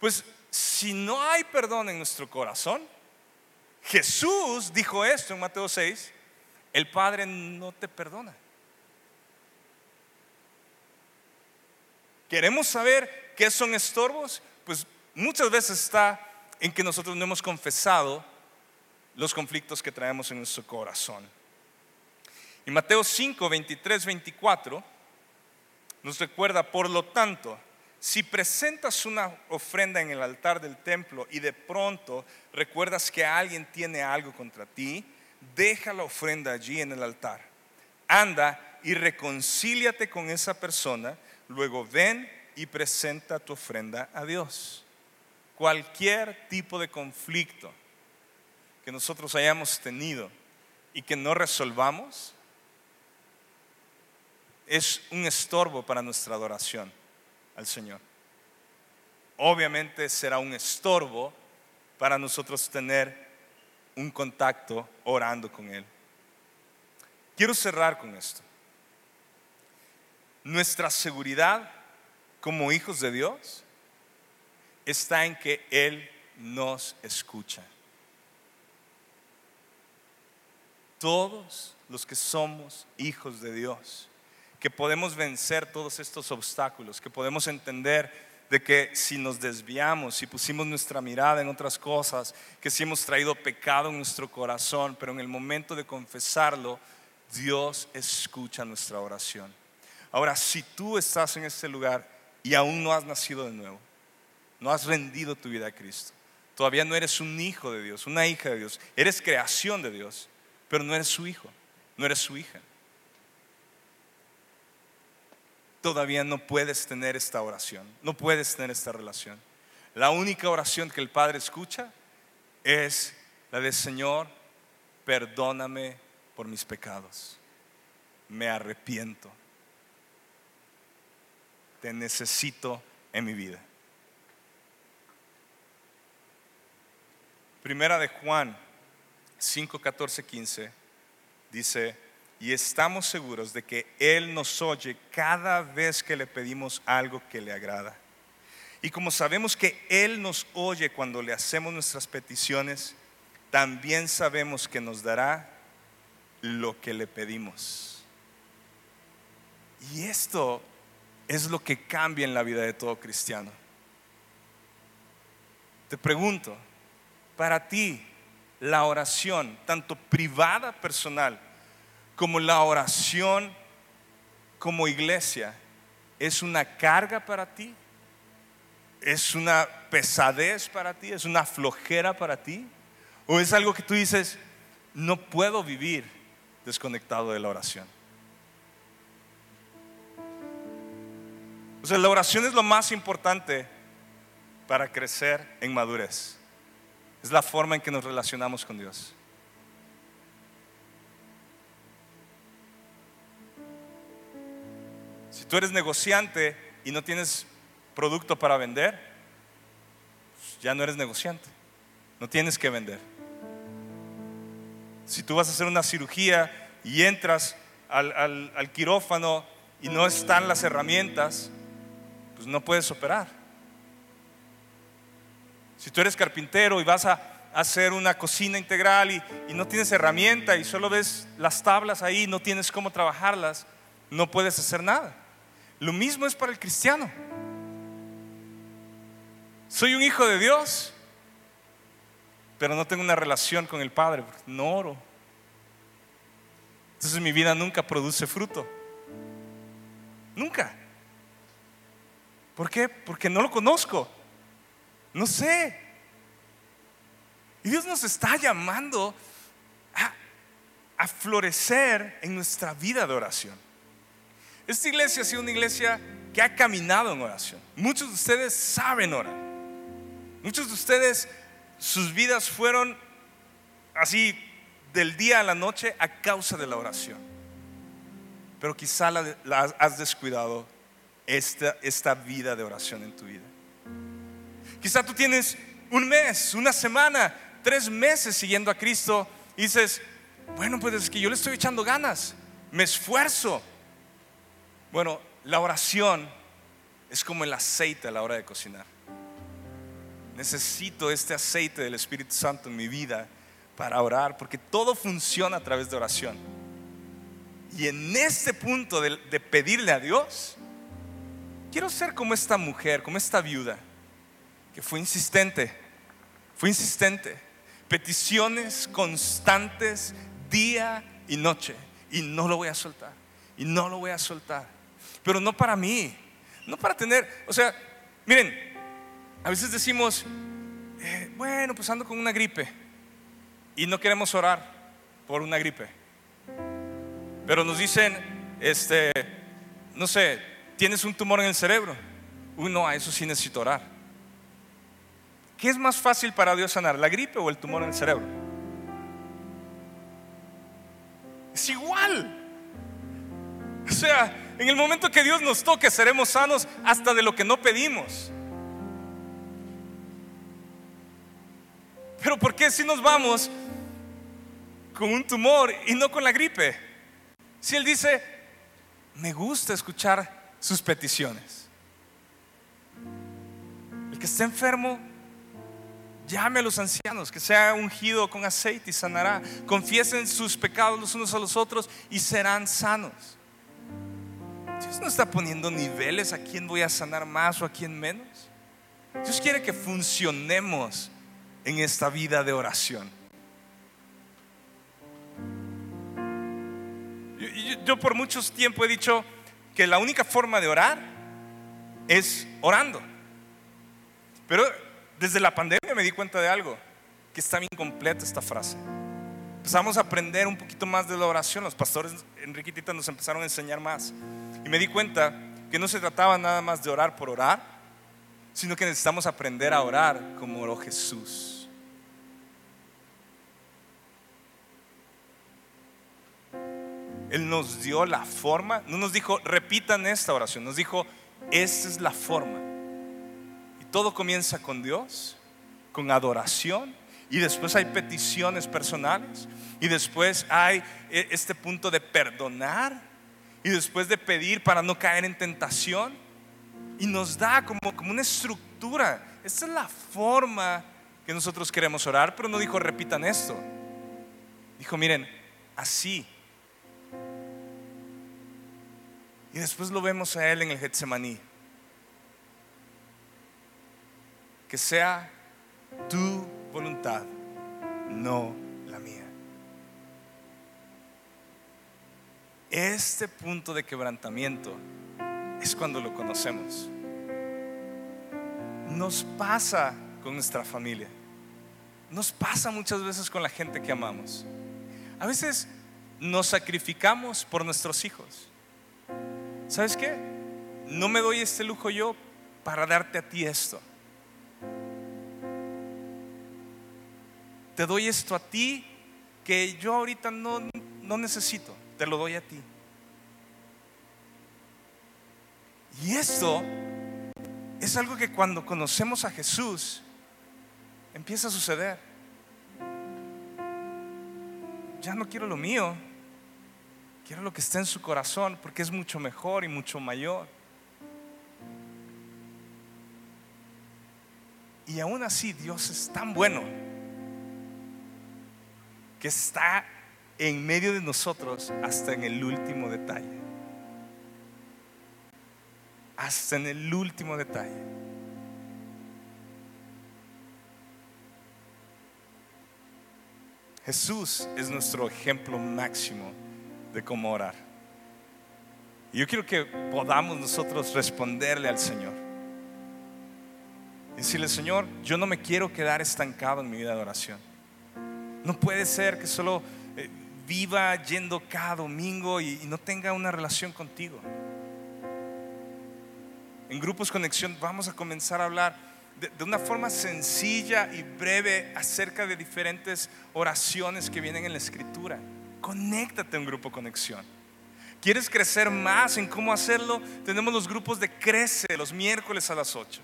Pues si no hay perdón en nuestro corazón, Jesús dijo esto en Mateo 6, el Padre no te perdona. ¿Queremos saber qué son estorbos? Pues muchas veces está en que nosotros no hemos confesado los conflictos que traemos en nuestro corazón. Y Mateo 5, 23, 24 nos recuerda, por lo tanto, si presentas una ofrenda en el altar del templo y de pronto recuerdas que alguien tiene algo contra ti, deja la ofrenda allí en el altar. Anda y reconcíliate con esa persona, luego ven y presenta tu ofrenda a Dios. Cualquier tipo de conflicto que nosotros hayamos tenido y que no resolvamos es un estorbo para nuestra adoración al Señor. Obviamente será un estorbo para nosotros tener un contacto orando con Él. Quiero cerrar con esto. Nuestra seguridad como hijos de Dios está en que Él nos escucha. Todos los que somos hijos de Dios, que podemos vencer todos estos obstáculos, que podemos entender de que si nos desviamos, si pusimos nuestra mirada en otras cosas, que si hemos traído pecado en nuestro corazón, pero en el momento de confesarlo, Dios escucha nuestra oración. Ahora, si tú estás en este lugar y aún no has nacido de nuevo, no has rendido tu vida a Cristo, todavía no eres un hijo de Dios, una hija de Dios, eres creación de Dios, pero no eres su hijo, no eres su hija. Todavía no puedes tener esta oración, no puedes tener esta relación. La única oración que el Padre escucha es la de Señor, perdóname por mis pecados, me arrepiento, te necesito en mi vida. Primera de Juan 5, 14, 15 dice, y estamos seguros de que Él nos oye cada vez que le pedimos algo que le agrada. Y como sabemos que Él nos oye cuando le hacemos nuestras peticiones, también sabemos que nos dará lo que le pedimos. Y esto es lo que cambia en la vida de todo cristiano. Te pregunto, para ti, la oración, tanto privada, personal, como la oración como iglesia es una carga para ti, es una pesadez para ti, es una flojera para ti, ¿O es algo que tú dices, no puedo vivir desconectado de la oración? O sea, la oración es lo más importante para crecer en madurez. Es la forma en que nos relacionamos con Dios. Si tú eres negociante y no tienes producto para vender, pues ya no eres negociante. No tienes que vender. Si tú vas a hacer una cirugía y entras al, quirófano y no están las herramientas, pues no puedes operar. Si tú eres carpintero y vas a hacer una cocina integral y, no tienes herramienta y solo ves las tablas ahí, no tienes cómo trabajarlas, no puedes hacer nada. Lo mismo es para el cristiano. Soy un hijo de Dios, pero no tengo una relación con el Padre, no oro. Entonces mi vida nunca produce fruto. Nunca. ¿Por qué? Porque no lo conozco. No sé. Y Dios nos está llamando a, florecer en nuestra vida de oración. Esta iglesia ha sido una iglesia que ha caminado en oración. Muchos de ustedes saben orar. Muchos de ustedes, sus vidas fueron así del día a la noche a causa de la oración. Pero quizá la has descuidado esta, esta vida de oración en tu vida. Quizá tú tienes un mes, una semana, tres meses siguiendo a Cristo y dices, bueno, pues es que yo le estoy echando ganas, me esfuerzo. Bueno, la oración es como el aceite a la hora de cocinar. Necesito este aceite del Espíritu Santo en mi vida para orar, porque todo funciona a través de oración. Y en este punto de, pedirle a Dios, quiero ser como esta mujer, como esta viuda, que fue insistente, fue insistente. Peticiones constantes, día y noche. Y no lo voy a soltar. Y no lo voy a soltar. Pero no para mí, no para tener, o sea, miren, a veces decimos, eh, bueno, pues ando con una gripe y no queremos orar por una gripe. Pero nos dicen, este, no sé, tienes un tumor en el cerebro. Uno, a eso sí necesito orar. ¿Qué es más fácil para Dios sanar, la gripe o el tumor en el cerebro? Es igual. O sea, en el momento que Dios nos toque, seremos sanos hasta de lo que no pedimos. Pero ¿por qué si nos vamos con un tumor y no con la gripe? Si Él dice, me gusta escuchar sus peticiones. El que esté enfermo, llame a los ancianos, que sea ungido con aceite y sanará. Confiesen sus pecados los unos a los otros y serán sanos. Dios no está poniendo niveles a quién voy a sanar más o a quién menos. Dios quiere que funcionemos en esta vida de oración. Yo, por mucho tiempo he dicho, que la única forma de orar es orando. Pero desde la pandemia me di cuenta de algo, que está bien completa esta frase. Empezamos a aprender un poquito más de la oración, los pastores Enriquitita nos empezaron a enseñar más. Y me di cuenta que no se trataba nada más de orar por orar, sino que necesitamos aprender a orar como oró Jesús. Él nos dio la forma, no nos dijo, repitan esta oración, nos dijo, esta es la forma. Y todo comienza con Dios, con adoración, y después hay peticiones personales, y después hay e, este punto de perdonar, y después de pedir para no caer en tentación, y nos da como, como una estructura. Esta es la forma que nosotros queremos orar, pero no dijo, repitan esto. Dijo, miren, así Y después lo vemos a Él en el Getsemaní. Que sea tu voluntad, no la mía. Este punto de quebrantamiento es cuando lo conocemos. Nos pasa con nuestra familia. nos pasa muchas veces con la gente que amamos. A veces nos sacrificamos por nuestros hijos. ¿Sabes qué? No me doy este lujo yo para darte a ti esto. Te doy esto a ti que yo ahorita no, no necesito. Te lo doy a ti. Y esto es algo que cuando conocemos a Jesús empieza a suceder. Ya no quiero lo mío, quiero lo que está en su corazón porque es mucho mejor y mucho mayor. Y aún así Dios es tan bueno que está en medio de nosotros hasta en el último detalle. Hasta en el último detalle. Jesús es nuestro ejemplo máximo de cómo orar. Y yo quiero que podamos nosotros responderle al Señor. Y decirle, Señor, yo no me quiero quedar estancado en mi vida de oración. No puede ser que solo eh, viva yendo cada domingo y, no tenga una relación contigo. En Grupos Conexión vamos a comenzar a hablar de, una forma sencilla y breve acerca de diferentes oraciones que vienen en la escritura. Conéctate a un grupo conexión. ¿Quieres crecer más en cómo hacerlo? Tenemos los grupos de Crece los miércoles a las 8.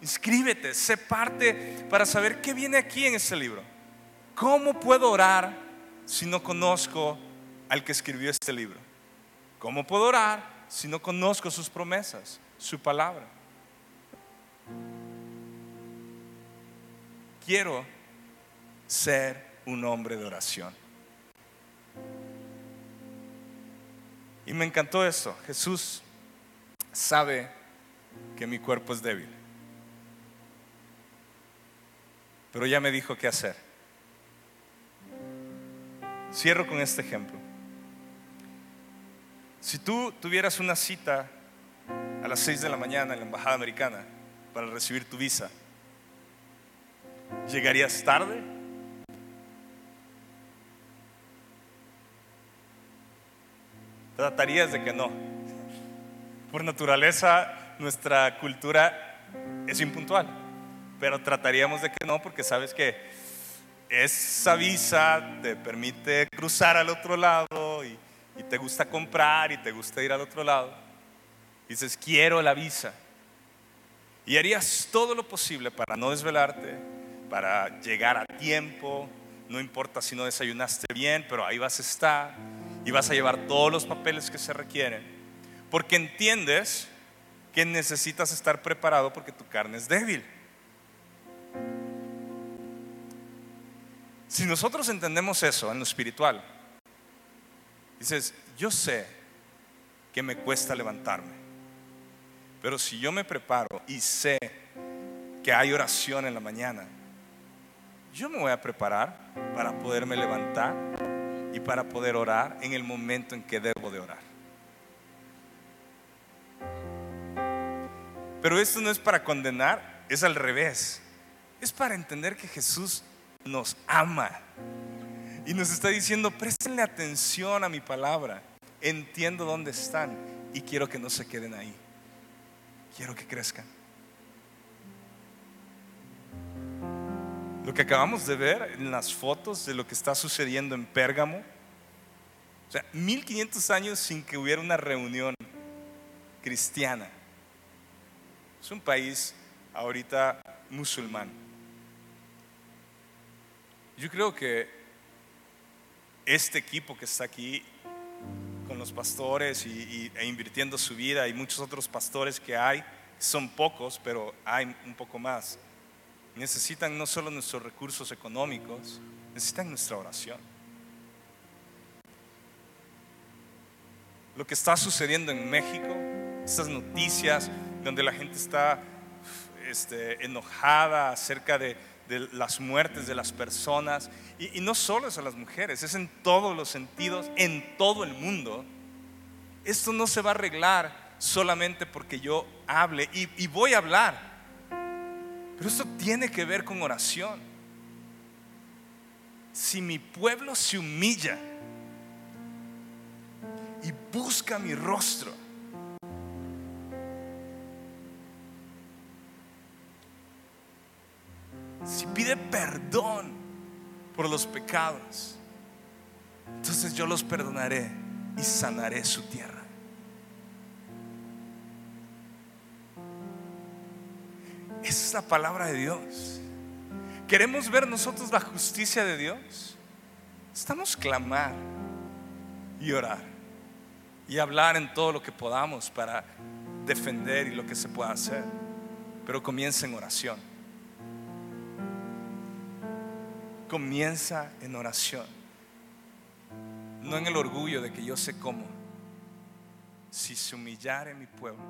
Inscríbete, sé parte para saber qué viene aquí en este libro. ¿Cómo puedo orar si no conozco al que escribió este libro? ¿Cómo puedo orar si no conozco sus promesas, su palabra? Quiero ser un hombre de oración. Y me encantó esto. Jesús sabe que mi cuerpo es débil. Pero ya me dijo qué hacer. Cierro con este ejemplo. Si tú tuvieras una cita a las 6 de la mañana en la Embajada Americana para recibir tu visa, ¿llegarías tarde? Tratarías de que no. Por naturaleza, nuestra cultura es impuntual, pero trataríamos de que no porque sabes que esa visa te permite cruzar al otro lado y, te gusta comprar y te gusta ir al otro lado. Dices, quiero la visa. Y harías todo lo posible para no desvelarte, para llegar a tiempo. No importa si no desayunaste bien, pero ahí vas a estar y vas a llevar todos los papeles que se requieren. Porque entiendes que necesitas estar preparado porque tu carne es débil. Si nosotros entendemos eso en lo espiritual, dices, yo sé que me cuesta levantarme, pero si yo me preparo y sé que hay oración en la mañana, yo me voy a preparar para poderme levantar y para poder orar en el momento en que debo de orar. Pero esto no es para condenar, es al revés. Es para entender que Jesús nos ama. Y nos está diciendo, préstenle atención a mi palabra. Entiendo dónde están y quiero que no se queden ahí. Quiero que crezcan. Lo que acabamos de ver en las fotos de lo que está sucediendo en Pérgamo, o sea, 1500 años sin que hubiera una reunión cristiana. Es un país ahorita musulmán. Yo creo que este equipo que está aquí con los pastores y, e invirtiendo su vida y muchos otros pastores que hay, son pocos, pero hay un poco más, necesitan no solo nuestros recursos económicos, necesitan nuestra oración. Lo que está sucediendo en México, estas noticias donde la gente está este, enojada acerca de, de las muertes de las personas. Y, no solo es a las mujeres, es en todos los sentidos, en todo el mundo. Esto no se va a arreglar solamente porque yo hable y, y voy a hablar. Pero esto tiene que ver con oración. si mi pueblo se humilla y busca mi rostro, si pide perdón por los pecados, entonces yo los perdonaré y sanaré su tierra. Esa es la palabra de Dios. ¿Queremos ver nosotros la justicia de Dios? Estamos clamar y orar y hablar en todo lo que podamos para defender y lo que se pueda hacer. Pero comienza en oración. Comienza en oración. No en el orgullo de que yo sé cómo. Si se humillare mi pueblo,